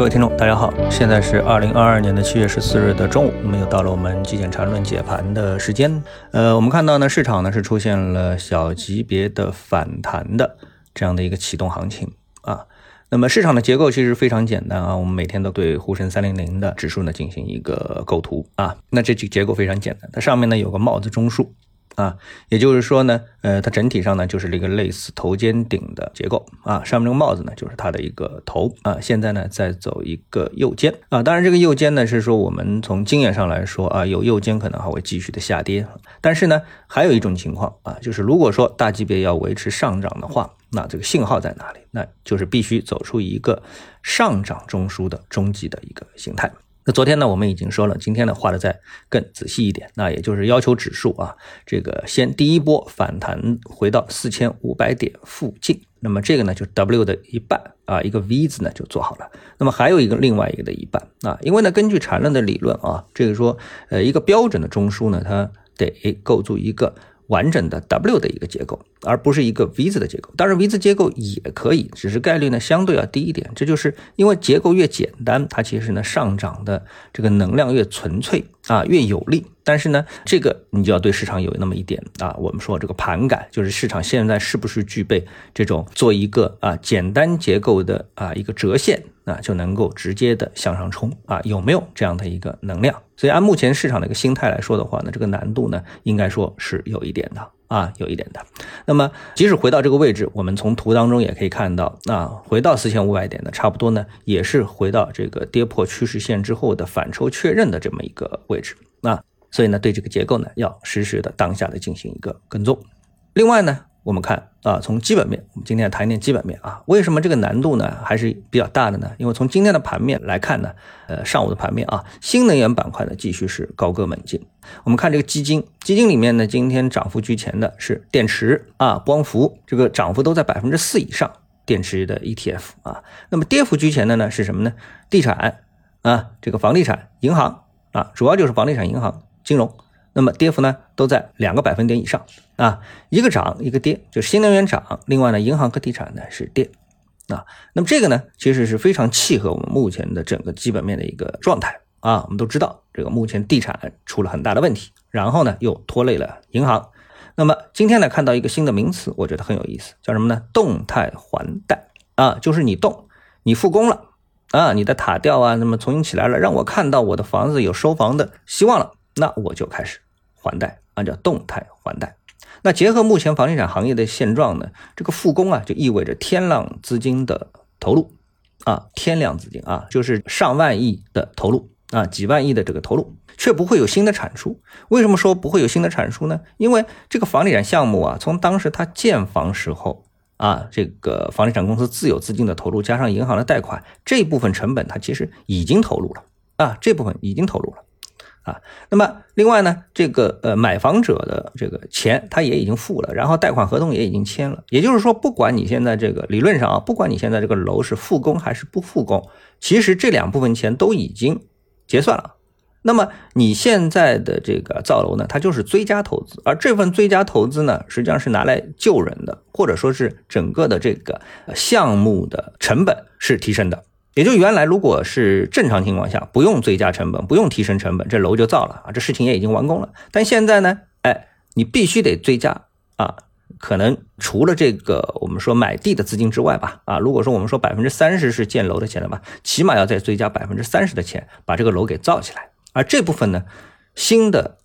各位听众，大家好，现在是二零二二年的七月十四日的中午，那么又到了我们极简缠论解盘的时间。呃，我们看到呢，市场呢是出现了小级别的反弹的这样的一个启动行情啊。那么市场的结构其实非常简单啊，我们每天都对沪深三零零的指数呢进行一个构图啊。那这结构非常简单，它上面呢有个帽子中枢。啊，也就是说呢，呃，它整体上呢就是一个类似头肩顶的结构啊，上面这个帽子呢就是它的一个头啊，现在呢在走一个右肩啊，当然这个右肩呢是说我们从经验上来说啊，有右肩可能还会继续的下跌，但是呢还有一种情况啊，就是如果说大级别要维持上涨的话，那这个信号在哪里？那就是必须走出一个上涨中枢的中级的一个形态。那昨天呢，我们已经说了，今天呢画的再更仔细一点，那也就是要求指数啊，这个先第一波反弹回到四千五百点附近，那么这个呢就 W 的一半啊，一个 V 字呢就做好了。那么还有一个另外一个的一半啊，因为呢根据缠论的理论啊，这个说呃一个标准的中枢呢，它得构筑一个。完整的 W 的一个结构，而不是一个 V 字的结构。当然，V 字结构也可以，只是概率呢相对要低一点。这就是因为结构越简单，它其实呢上涨的这个能量越纯粹啊，越有利。但是呢，这个你就要对市场有那么一点啊，我们说这个盘感，就是市场现在是不是具备这种做一个啊简单结构的啊一个折线啊就能够直接的向上冲啊，有没有这样的一个能量？所以按目前市场的一个心态来说的话呢，这个难度呢应该说是有一点的啊，有一点的。那么即使回到这个位置，我们从图当中也可以看到啊，回到四千五百点的差不多呢，也是回到这个跌破趋势线之后的反抽确认的这么一个位置啊。所以呢，对这个结构呢，要实时的当下的进行一个跟踪。另外呢，我们看啊，从基本面，我们今天谈一点基本面啊。为什么这个难度呢还是比较大的呢？因为从今天的盘面来看呢，呃，上午的盘面啊，新能源板块呢继续是高歌猛进。我们看这个基金，基金里面呢，今天涨幅居前的是电池啊、光伏，这个涨幅都在百分之四以上。电池的 ETF 啊，那么跌幅居前的呢是什么呢？地产啊，这个房地产、银行啊，主要就是房地产、银行。金融，那么跌幅呢都在两个百分点以上。啊，一个涨一个跌，就是新能源涨，另外呢银行和地产呢是跌。啊，那么这个呢其实是非常契合我们目前的整个基本面的一个状态。啊，我们都知道这个目前地产出了很大的问题，然后呢又拖累了银行，那么今天呢看到一个新的名词，我觉得很有意思，叫什么呢？动态还贷。啊，就是你动，你复工了。啊，你的塔吊啊，那么重新起来了，让我看到我的房子有收房的希望了。那我就开始还贷，按照动态还贷。那结合目前房地产行业的现状呢，这个复工啊，就意味着天量资金的投入啊，天量资金啊，就是上万亿的投入啊，几万亿的这个投入，却不会有新的产出。为什么说不会有新的产出呢？因为这个房地产项目啊，从当时它建房时候啊，这个房地产公司自有资金的投入，加上银行的贷款，这部分成本它其实已经投入了啊，这部分已经投入了。啊，那么另外呢，这个呃买房者的这个钱他也已经付了，然后贷款合同也已经签了，也就是说，不管你现在这个理论上啊，不管你现在这个楼是复工还是不复工，其实这两部分钱都已经结算了。那么你现在的这个造楼呢，它就是追加投资，而这份追加投资呢，实际上是拿来救人的，或者说是整个的这个项目的成本是提升的。也就原来如果是正常情况下，不用追加成本，不用提升成本，这楼就造了啊，这事情也已经完工了。但现在呢，哎，你必须得追加啊，可能除了这个我们说买地的资金之外吧，啊，如果说我们说百分之三十是建楼的钱了吧，起码要再追加百分之三十的钱，把这个楼给造起来。而这部分呢，新的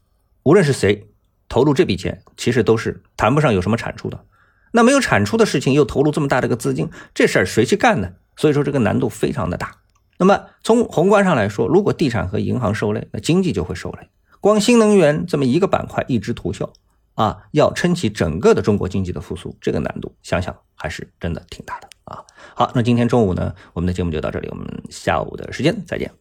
无论是谁投入这笔钱，其实都是谈不上有什么产出的。那没有产出的事情，又投入这么大的一个资金，这事儿谁去干呢？所以说这个难度非常的大。那么从宏观上来说，如果地产和银行受累，那经济就会受累。光新能源这么一个板块一枝独秀啊，要撑起整个的中国经济的复苏，这个难度想想还是真的挺大的啊。好，那今天中午呢，我们的节目就到这里，我们下午的时间再见。